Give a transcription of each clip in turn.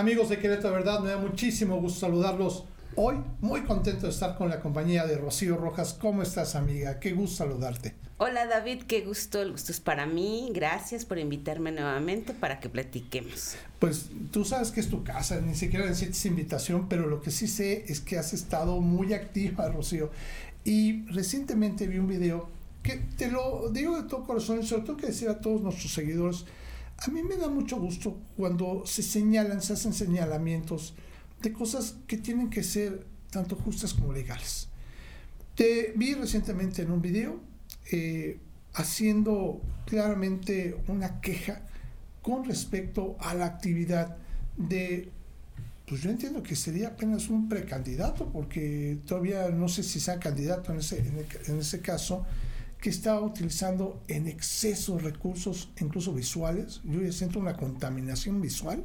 Amigos de Querétaro, verdad, me da muchísimo gusto saludarlos hoy. Muy contento de estar con la compañía de Rocío Rojas. ¿Cómo estás, amiga? Qué gusto saludarte. Hola, David, qué gusto. El gusto es para mí. Gracias por invitarme nuevamente para que platiquemos. Pues tú sabes que es tu casa, ni siquiera necesitas invitación, pero lo que sí sé es que has estado muy activa, Rocío. Y recientemente vi un video que te lo digo de todo corazón y sobre todo que decir a todos nuestros seguidores a mí me da mucho gusto cuando se señalan, se hacen señalamientos de cosas que tienen que ser tanto justas como legales. Te vi recientemente en un video eh, haciendo claramente una queja con respecto a la actividad de, pues yo entiendo que sería apenas un precandidato, porque todavía no sé si sea candidato en ese, en ese caso, que está utilizando en exceso recursos, incluso visuales. Yo ya siento una contaminación visual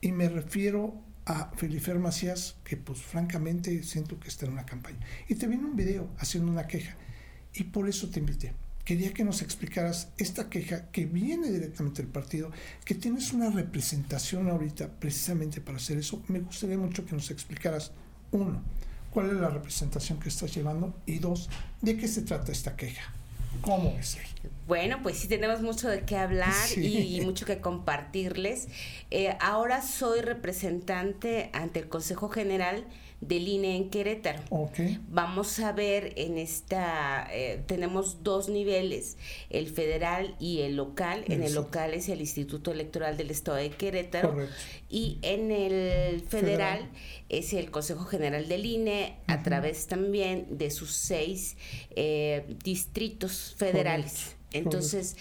y me refiero a Felifer Macías, que pues francamente siento que está en una campaña. Y te viene un video haciendo una queja y por eso te invité. Quería que nos explicaras esta queja que viene directamente del partido, que tienes una representación ahorita precisamente para hacer eso. Me gustaría mucho que nos explicaras, uno, cuál es la representación que estás llevando y dos, de qué se trata esta queja. ¿Cómo es? Bueno, pues sí tenemos mucho de qué hablar y, mucho que compartirles. Eh, ahora soy representante ante el Consejo General del INE en Querétaro. Okay. Vamos a ver en esta, eh, tenemos dos niveles, el federal y el local. En el local es el Instituto Electoral del Estado de Querétaro. Y en el federal, es el Consejo General del INE a través también de sus seis eh, distritos federales. Entonces,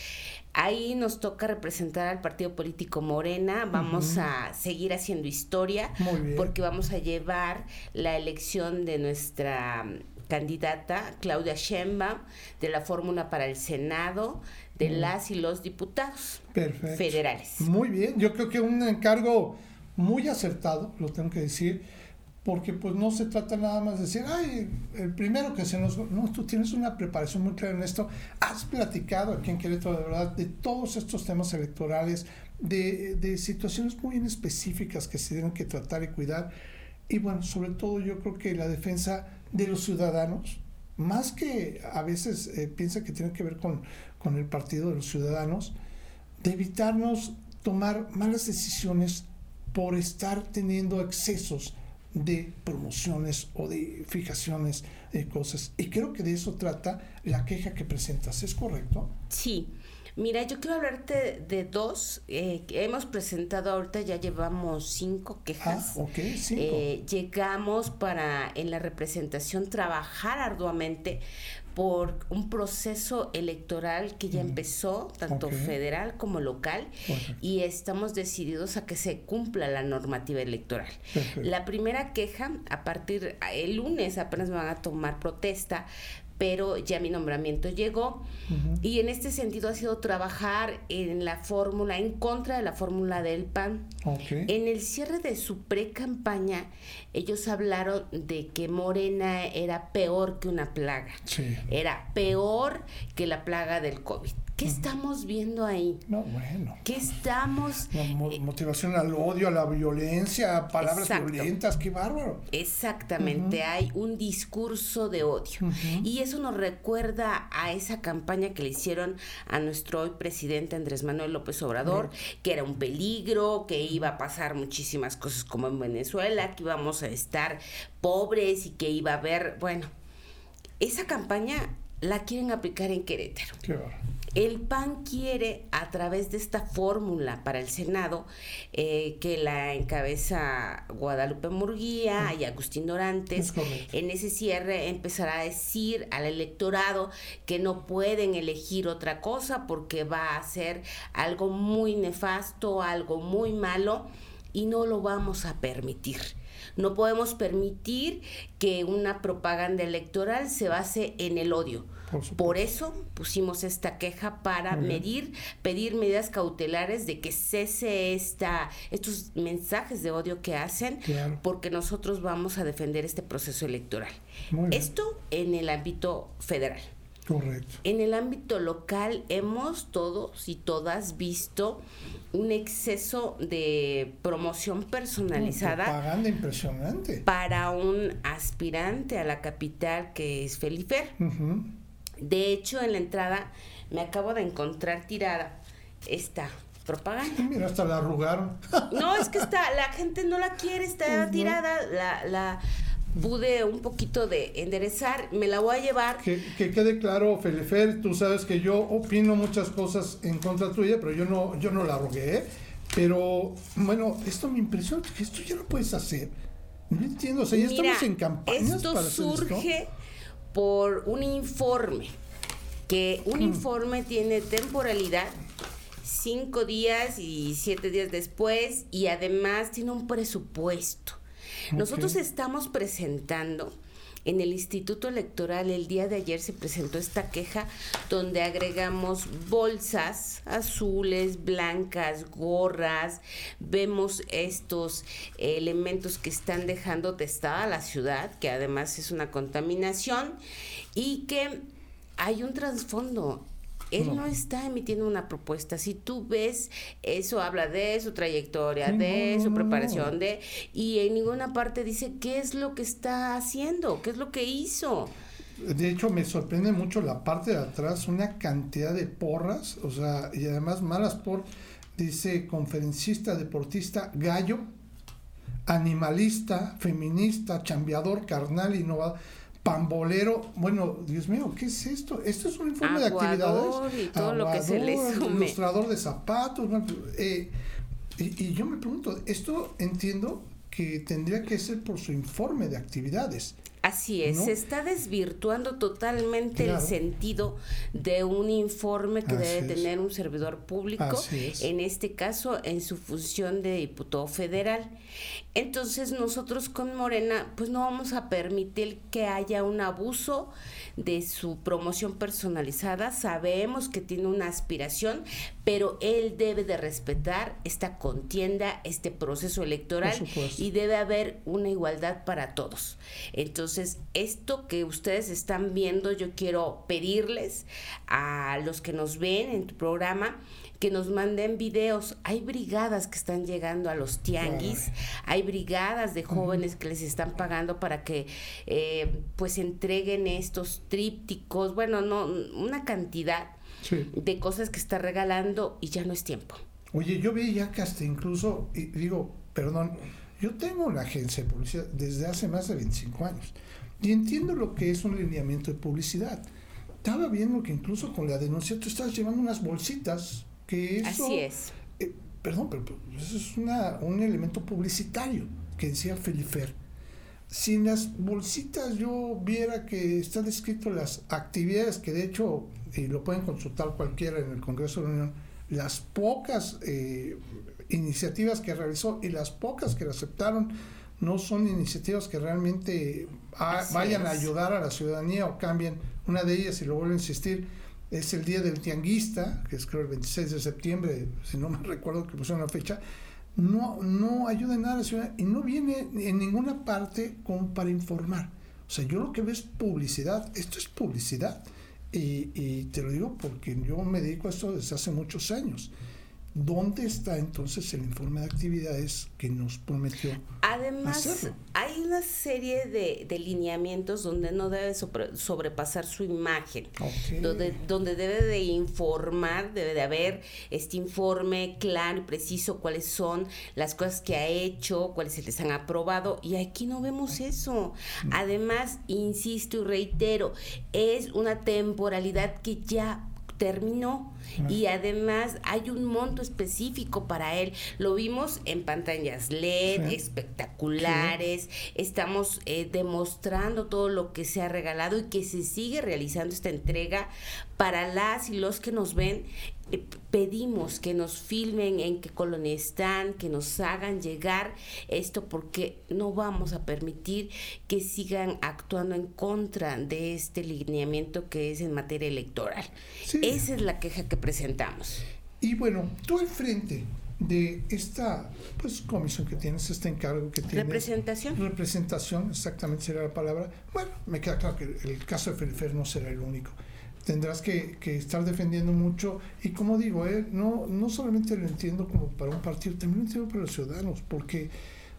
ahí nos toca representar al partido político Morena, vamos a seguir haciendo historia porque vamos a llevar la elección de nuestra candidata Claudia Sheinbaum de la fórmula para el Senado de las y los diputados federales. Muy bien, yo creo que un encargo muy acertado, lo tengo que decir porque pues no se trata nada más de decir, ay, el primero que se nos... No, tú tienes una preparación muy clara en esto, has platicado aquí en Querétaro de verdad de todos estos temas electorales, de, de situaciones muy específicas que se tienen que tratar y cuidar, y bueno, sobre todo yo creo que la defensa de los ciudadanos, más que a veces eh, piensa que tiene que ver con, con el partido de los ciudadanos, de evitarnos tomar malas decisiones por estar teniendo excesos de promociones o de fijaciones de cosas. Y creo que de eso trata la queja que presentas, ¿es correcto? Sí. Mira, yo quiero hablarte de dos eh, que hemos presentado ahorita, ya llevamos cinco quejas. Ah, ok, cinco. Eh, llegamos para en la representación trabajar arduamente por un proceso electoral que ya empezó, tanto federal como local, y estamos decididos a que se cumpla la normativa electoral. La primera queja, a partir, el lunes apenas me van a tomar protesta, pero ya mi nombramiento llegó. Y en este sentido ha sido trabajar en la fórmula, en contra de la fórmula del PAN. En el cierre de su pre-campaña, ellos hablaron de que Morena era peor que una plaga, era peor que la plaga del COVID. ¿Qué estamos viendo ahí? No, bueno. ¿Qué estamos...? Eh, motivación al odio, a la violencia, palabras violentas, qué bárbaro. Exactamente, hay un discurso de odio. Y eso nos recuerda a esa campaña que le hicieron a nuestro hoy presidente Andrés Manuel López Obrador, que era un peligro, que iba a pasar muchísimas cosas como en Venezuela, que íbamos a estar pobres y que iba a haber, bueno, esa campaña la quieren aplicar en Querétaro. Qué bárbaro. El PAN quiere, a través de esta fórmula para el Senado, eh, que la encabeza Guadalupe Murguía y Agustín Dorantes, en ese cierre empezará a decir al electorado que no pueden elegir otra cosa porque va a ser algo muy nefasto, algo muy malo, y no lo vamos a permitir. No podemos permitir que una propaganda electoral se base en el odio. Por, eso pusimos esta queja para medir, pedir medidas cautelares de que cese esta, estos mensajes de odio que hacen, porque nosotros vamos a defender este proceso electoral. Esto en el ámbito federal. Correcto. En el ámbito local hemos todos y todas visto un exceso de promoción personalizada. propaganda impresionante. Para un aspirante a la capital que es Felifer. De hecho, en la entrada me acabo de encontrar tirada esta propaganda. Mira, hasta la arrugaron. No, es que está, la gente no la quiere, está pues tirada, la, la pude un poquito de enderezar, me la voy a llevar. Que, quede claro, Felifer, tú sabes que yo opino muchas cosas en contra tuya, pero yo no, yo no la rogué. Pero bueno, esto me impresiona, que esto ya lo puedes hacer. No entiendo, o sea, ya estamos en campañas esto surge por un informe, que un mm. informe tiene temporalidad cinco días y siete días después y además tiene un presupuesto. Nosotros estamos presentando en el Instituto Electoral el día de ayer se presentó esta queja donde agregamos bolsas azules, blancas, gorras, vemos estos elementos que están dejando testada la ciudad, que además es una contaminación y que hay un trasfondo él no. está emitiendo una propuesta. Si tú ves, eso habla de su trayectoria, de su preparación, de y en ninguna parte dice qué es lo que está haciendo, qué es lo que hizo. De hecho, me sorprende mucho la parte de atrás, una cantidad de porras, o sea, y además malas por, dice conferencista, deportista, gallo, animalista, feminista, chambeador, carnal, innovador pambolero, bueno, Dios mío, ¿qué es esto? Esto es un informe de actividades. Y todo lo que se le Ilustrador de zapatos. Eh, y, y, yo me pregunto, esto entiendo que tendría que ser por su informe de actividades. Así es, se está desvirtuando totalmente el sentido de un informe que debe tener un servidor público, en este caso en su función de diputado federal. Entonces nosotros con Morena pues no vamos a permitir que haya un abuso de su promoción personalizada. Sabemos que tiene una aspiración, pero él debe de respetar esta contienda, este proceso electoral y debe haber una igualdad para todos. Entonces, esto que ustedes están viendo, yo quiero pedirles a los que nos ven en tu programa, que nos manden videos. Hay brigadas que están llegando a los tianguis, hay brigadas de jóvenes que les están pagando para que eh, pues entreguen estos trípticos, bueno, no, una cantidad de cosas que está regalando y ya no es tiempo. Oye, yo veía que hasta incluso, y digo, perdón, yo tengo una agencia de publicidad desde hace más de 25 años y entiendo lo que es un lineamiento de publicidad. Estaba viendo que incluso con la denuncia tú estás llevando unas bolsitas que eso, Así es. Eh, perdón, pero, eso es una, un elemento publicitario que decía Felifer. Si en las bolsitas yo viera que están descritas las actividades que de hecho, y lo pueden consultar cualquiera en el Congreso de la Unión, las pocas eh, iniciativas que realizó y las pocas que aceptaron no son iniciativas que realmente vayan a ayudar a la ciudadanía o cambien. Una de ellas, y lo vuelvo a insistir, es el día del tianguista, que es creo el 26 de septiembre, si no me recuerdo que pusieron la fecha, no, no ayuda en nada a la ciudad y no viene en ninguna parte como para informar. O sea, yo lo que veo es publicidad, esto es publicidad. Y, y te lo digo porque yo me dedico a esto desde hace muchos años. ¿Dónde está entonces el informe de actividades que nos prometió? Además, hay una serie de, lineamientos donde no debe sobrepasar su imagen, donde, donde debe de informar, debe de haber este informe claro y preciso cuáles son las cosas que ha hecho, cuáles se les han aprobado, y aquí no vemos eso. Además, insisto y reitero, es una temporalidad que ya terminó. Y además hay un monto específico para él. Lo vimos en pantallas LED espectaculares, estamos eh, demostrando todo lo que se ha regalado y que se sigue realizando esta entrega para las y los que nos ven pedimos que nos filmen en qué colonia están, que nos hagan llegar esto porque no vamos a permitir que sigan actuando en contra de este lineamiento que es en materia electoral. Esa es la queja que presentamos. Y bueno, tú al frente de esta pues comisión que tienes, este encargo que tienes. Representación. Representación, exactamente sería la palabra. Bueno, me queda claro que el caso de Felifer no será el único tendrás que, estar defendiendo mucho. Y como digo, eh, no, no solamente lo entiendo como para un partido, también lo entiendo para los ciudadanos, porque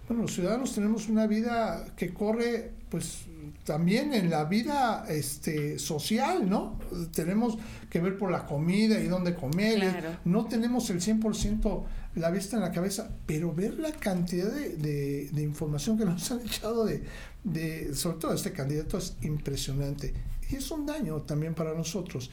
bueno, los ciudadanos tenemos una vida que corre, pues también en la vida este, social, ¿no? Tenemos que ver por la comida y dónde comer. No tenemos el 100% la vista en la cabeza, pero ver la cantidad de, de, información que nos han echado de, de, sobre todo este candidato, es impresionante. Y es un daño también para nosotros.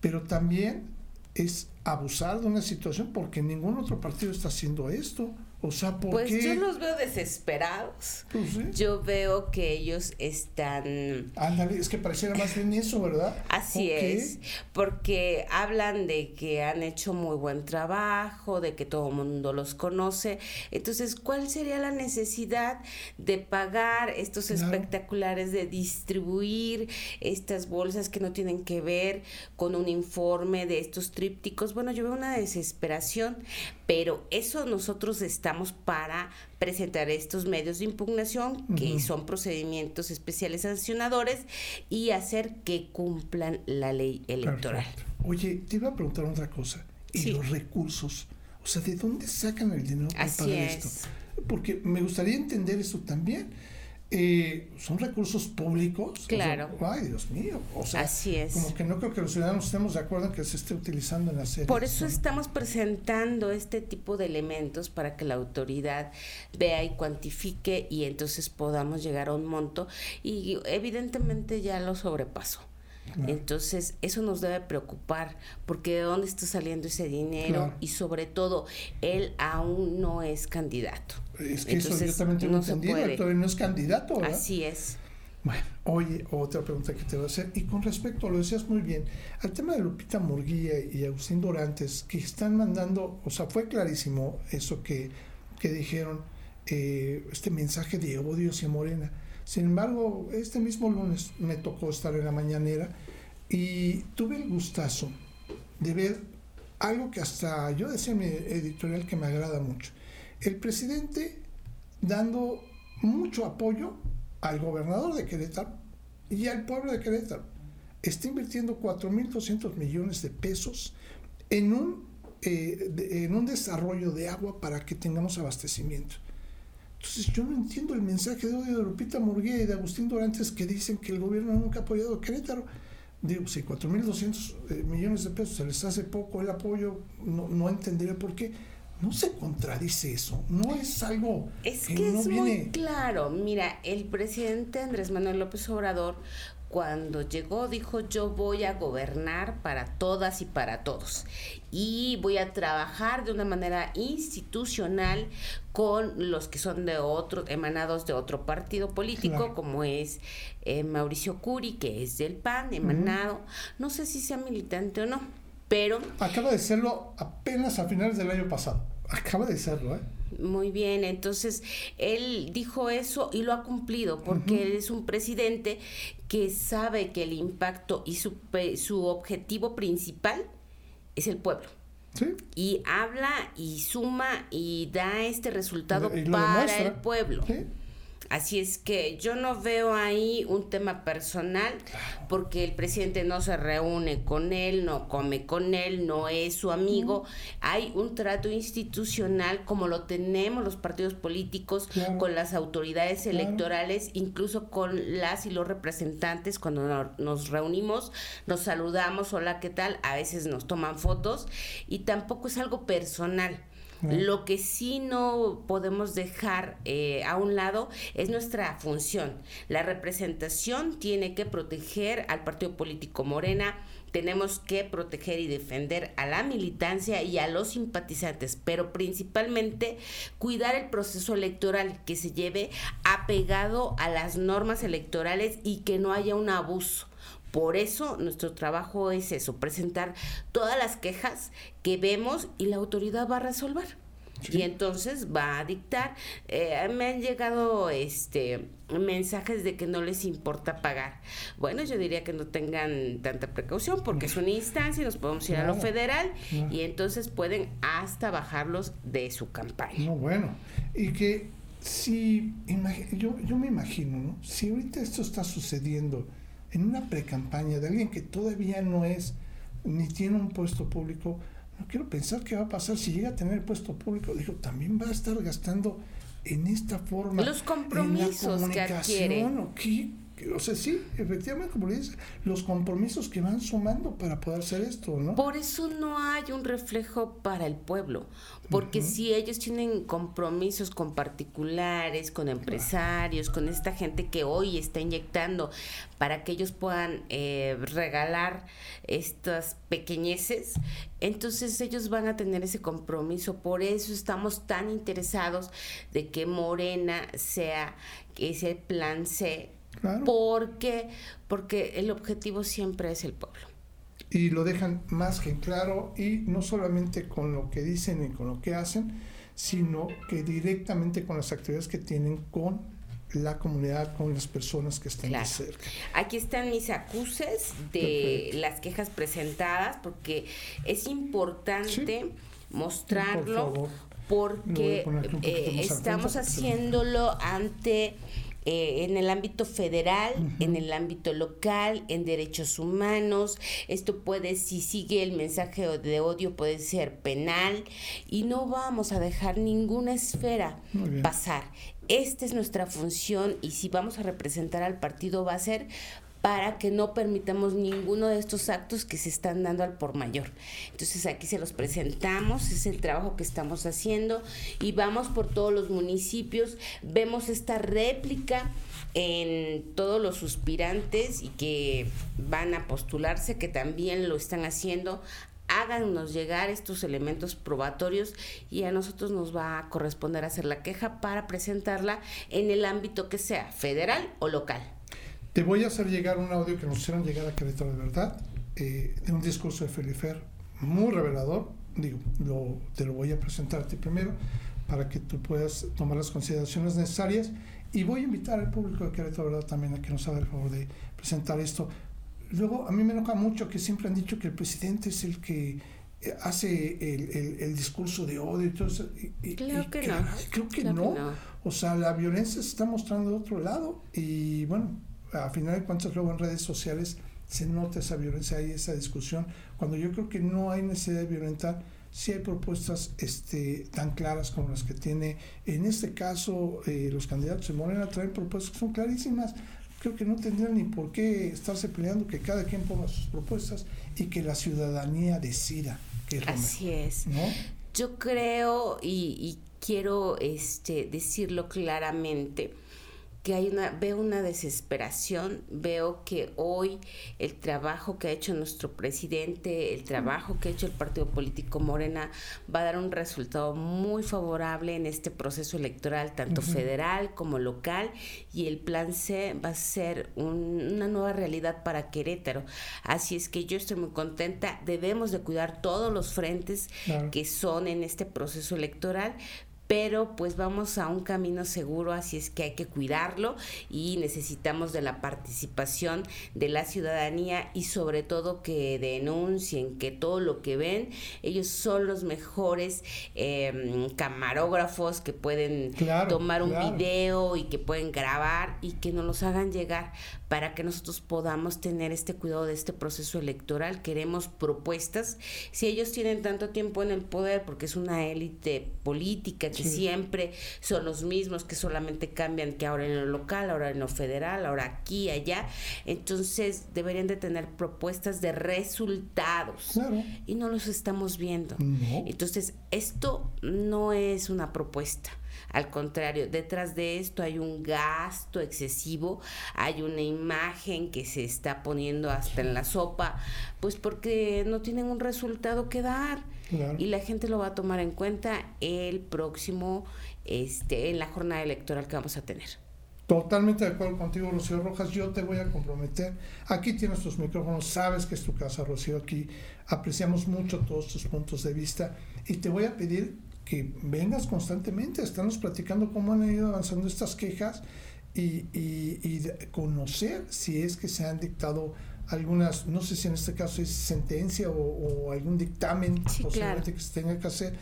Pero también es abusar de una situación porque ningún otro partido está haciendo esto. O sea, ¿por pues yo los veo desesperados. Pues yo veo que ellos están... Ándale, es que pareciera más bien eso, ¿verdad? Así es, porque hablan de que han hecho muy buen trabajo, de que todo el mundo los conoce. Entonces, ¿cuál sería la necesidad de pagar estos espectaculares, de distribuir estas bolsas que no tienen que ver con un informe de estos trípticos? Bueno, yo veo una desesperación, pero eso nosotros estamos para presentar estos medios de impugnación, que son procedimientos especiales sancionadores, y hacer que cumplan la ley electoral. Oye, te iba a preguntar otra cosa. ¿Y los recursos? O sea, ¿de dónde sacan el dinero para Así esto? Porque me gustaría entender eso también eh, son recursos públicos. Claro. ay, Dios mío. O sea, Así es. Como que no creo que los ciudadanos estemos de acuerdo en que se esté utilizando en la serie. Por eso estamos presentando este tipo de elementos para que la autoridad vea y cuantifique y entonces podamos llegar a un monto y evidentemente ya lo sobrepasó. Entonces, eso nos debe preocupar, porque de dónde está saliendo ese dinero y sobre todo, él aún no es candidato. Es que eso yo también tengo entendido, todavía no es candidato. ¿verdad? Así es. Bueno, oye, otra pregunta que te voy a hacer, y con respecto, lo decías muy bien, al tema de Lupita Murguía y Agustín Dorantes, que están mandando, o sea, fue clarísimo eso que, que dijeron, eh, este mensaje de odio hacia Morena. Sin embargo, este mismo lunes me tocó estar en la mañanera y tuve el gustazo de ver algo que hasta yo decía en mi editorial que me agrada mucho el presidente dando mucho apoyo al gobernador de Querétaro y al pueblo de Querétaro. Está invirtiendo 4.200 millones de pesos en un, eh, en un desarrollo de agua para que tengamos abastecimiento. Entonces yo no entiendo el mensaje de odio de Lupita Murguía y de Agustín Dorantes que dicen que el gobierno nunca ha apoyado a Querétaro. Digo, si 4.200 eh, millones de pesos se les hace poco el apoyo, no, no entendería por qué no se contradice eso, no es algo es que, es muy claro. Mira, el presidente Andrés Manuel López Obrador cuando llegó dijo yo voy a gobernar para todas y para todos y voy a trabajar de una manera institucional con los que son de otros emanados de otro partido político como es eh, Mauricio Curi que es del PAN emanado no sé si sea militante o no pero... Acaba de serlo apenas a finales del año pasado. Acaba de serlo, ¿eh? Muy bien, entonces él dijo eso y lo ha cumplido porque él es un presidente que sabe que el impacto y su, su objetivo principal es el pueblo. ¿Sí? Y habla y suma y da este resultado para el pueblo. ¿Sí? Así es que yo no veo ahí un tema personal porque el presidente no se reúne con él, no come con él, no es su amigo. Hay un trato institucional como lo tenemos los partidos políticos con las autoridades electorales, incluso con las y los representantes cuando nos reunimos, nos saludamos, hola, ¿qué tal? A veces nos toman fotos y tampoco es algo personal. Lo que sí no podemos dejar eh, a un lado es nuestra función. La representación tiene que proteger al partido político Morena, tenemos que proteger y defender a la militancia y a los simpatizantes, pero principalmente cuidar el proceso electoral que se lleve apegado a las normas electorales y que no haya un abuso. Por eso nuestro trabajo es eso, presentar todas las quejas que vemos y la autoridad va a resolver. Y entonces va a dictar. Eh, me han llegado este mensajes de que no les importa pagar. Bueno, yo diría que no tengan tanta precaución porque es una instancia y nos podemos ir a lo federal y entonces pueden hasta bajarlos de su campaña. No, bueno, y que si, yo, yo me imagino, ¿no? Si ahorita esto está sucediendo en una pre-campaña de alguien que todavía no es ni tiene un puesto público, no quiero pensar qué va a pasar si llega a tener el puesto público. Digo, también va a estar gastando en esta forma. Los compromisos que adquiere. ¿o qué, o sea, sí, efectivamente, como le dice, los compromisos que van sumando para poder hacer esto, ¿no? Por eso no hay un reflejo para el pueblo, porque si ellos tienen compromisos con particulares, con empresarios, con esta gente que hoy está inyectando para que ellos puedan eh, regalar estas pequeñeces, entonces ellos van a tener ese compromiso. Por eso estamos tan interesados de que Morena sea ese plan C porque, porque el objetivo siempre es el pueblo. Y lo dejan más que claro, y no solamente con lo que dicen y con lo que hacen, sino que directamente con las actividades que tienen con la comunidad, con las personas que están cerca. Aquí están mis acuses de las quejas presentadas, porque es importante mostrarlo porque eh, estamos haciéndolo ante eh, en el ámbito federal, en el ámbito local, en derechos humanos. Esto puede, si sigue el mensaje de odio, puede ser penal y no vamos a dejar ninguna esfera pasar. Esta es nuestra función y si vamos a representar al partido va a ser para que no permitamos ninguno de estos actos que se están dando al por mayor. Entonces aquí se los presentamos, es el trabajo que estamos haciendo y vamos por todos los municipios, vemos esta réplica en todos los suspirantes y que van a postularse, que también lo están haciendo, háganos llegar estos elementos probatorios y a nosotros nos va a corresponder hacer la queja para presentarla en el ámbito que sea federal o local. Te voy a hacer llegar un audio que nos hicieron llegar a Querétaro de verdad, eh, de un discurso de Felifer muy revelador. Digo, te lo voy a presentar a ti primero para que tú puedas tomar las consideraciones necesarias. Y voy a invitar al público de Querétaro de verdad también a que nos haga el favor de presentar esto. Luego, a mí me enoja mucho que siempre han dicho que el presidente es el que eh, hace el, discurso de odio y todo eso. creo, que, no. creo que no. O sea, la violencia se está mostrando de otro lado y bueno, a final de cuentas luego en redes sociales se nota esa violencia y esa discusión, cuando yo creo que no hay necesidad de violentar, si hay propuestas este, tan claras como las que tiene, en este caso, eh, los candidatos de Morena traen propuestas que son clarísimas, creo que no tendrían ni por qué estarse peleando, que cada quien ponga sus propuestas y que la ciudadanía decida qué es Así es. Yo creo y, y quiero este, decirlo claramente, que hay una, veo una desesperación, veo que hoy el trabajo que ha hecho nuestro presidente, el trabajo que ha hecho el partido político Morena, va a dar un resultado muy favorable en este proceso electoral, tanto federal como local, y el plan C va a ser una nueva realidad para Querétaro. Así es que yo estoy muy contenta, debemos de cuidar todos los frentes que son en este proceso electoral, pero pues vamos a un camino seguro, así es que hay que cuidarlo y necesitamos de la participación de la ciudadanía y sobre todo que denuncien que todo lo que ven, ellos son los mejores em, camarógrafos que pueden tomar un video y que pueden grabar y que nos los hagan llegar para que nosotros podamos tener este cuidado de este proceso electoral. Queremos propuestas. Si ellos tienen tanto tiempo en el poder, porque es una élite política que siempre son los mismos, que solamente cambian que ahora en lo local, ahora en lo federal, ahora aquí, allá, entonces deberían de tener propuestas de resultados. Y no los estamos viendo. Entonces, esto no es una propuesta al contrario, detrás de esto hay un gasto excesivo, hay una imagen que se está poniendo hasta en la sopa, pues porque no tienen un resultado que dar. Y la gente lo va a tomar en cuenta el próximo, este, en la jornada electoral que vamos a tener. Totalmente de acuerdo contigo, Rocío Rojas. Yo te voy a comprometer. Aquí tienes tus micrófonos, sabes que es tu casa, Rocío. Aquí apreciamos mucho todos tus puntos de vista y te voy a pedir que vengas constantemente, estamos platicando cómo han ido avanzando estas quejas y, y, conocer si es que se han dictado algunas, no sé si en este caso es sentencia o, algún dictamen posiblemente que se tenga que hacer,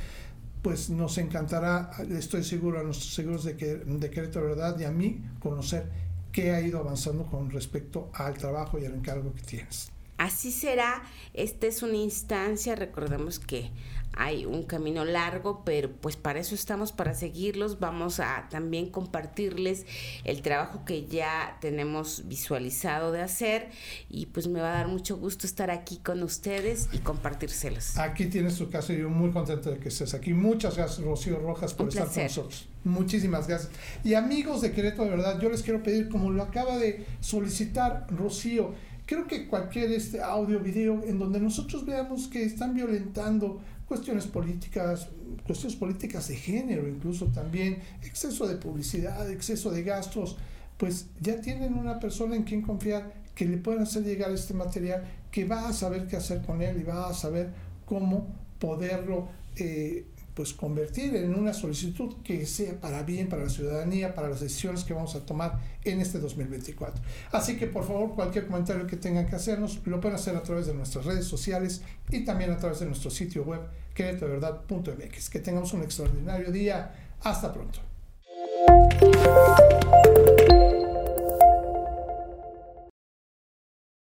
pues nos encantará, estoy seguro, a nuestros seguros de, que, de Querétaro Verdad y a mí conocer qué ha ido avanzando con respecto al trabajo y al encargo que tienes. Así será, esta es una instancia, recordemos que hay un camino largo, pero pues para eso estamos, para seguirlos. Vamos a también compartirles el trabajo que ya tenemos visualizado de hacer y pues me va a dar mucho gusto estar aquí con ustedes y compartírselos. Aquí tienes tu caso y yo muy contento de que estés aquí. Muchas gracias, Rocío Rojas, por estar con nosotros. Muchísimas gracias. Y amigos de Querétaro, de verdad, yo les quiero pedir, como lo acaba de solicitar Rocío, creo que cualquier este audio, video, en donde nosotros veamos que están violentando cuestiones políticas, cuestiones políticas de género, incluso también exceso de publicidad, exceso de gastos, pues ya tienen una persona en quien confiar que le puedan hacer llegar este material, que va a saber qué hacer con él y va a saber cómo poderlo eh, pues convertir en una solicitud que sea para bien, para la ciudadanía, para las decisiones que vamos a tomar en este 2024. Así que por favor, cualquier comentario que tengan que hacernos, lo pueden hacer a través de nuestras redes sociales y también a través de nuestro sitio web, queretoverdad.mx. Que tengamos un extraordinario día. Hasta pronto.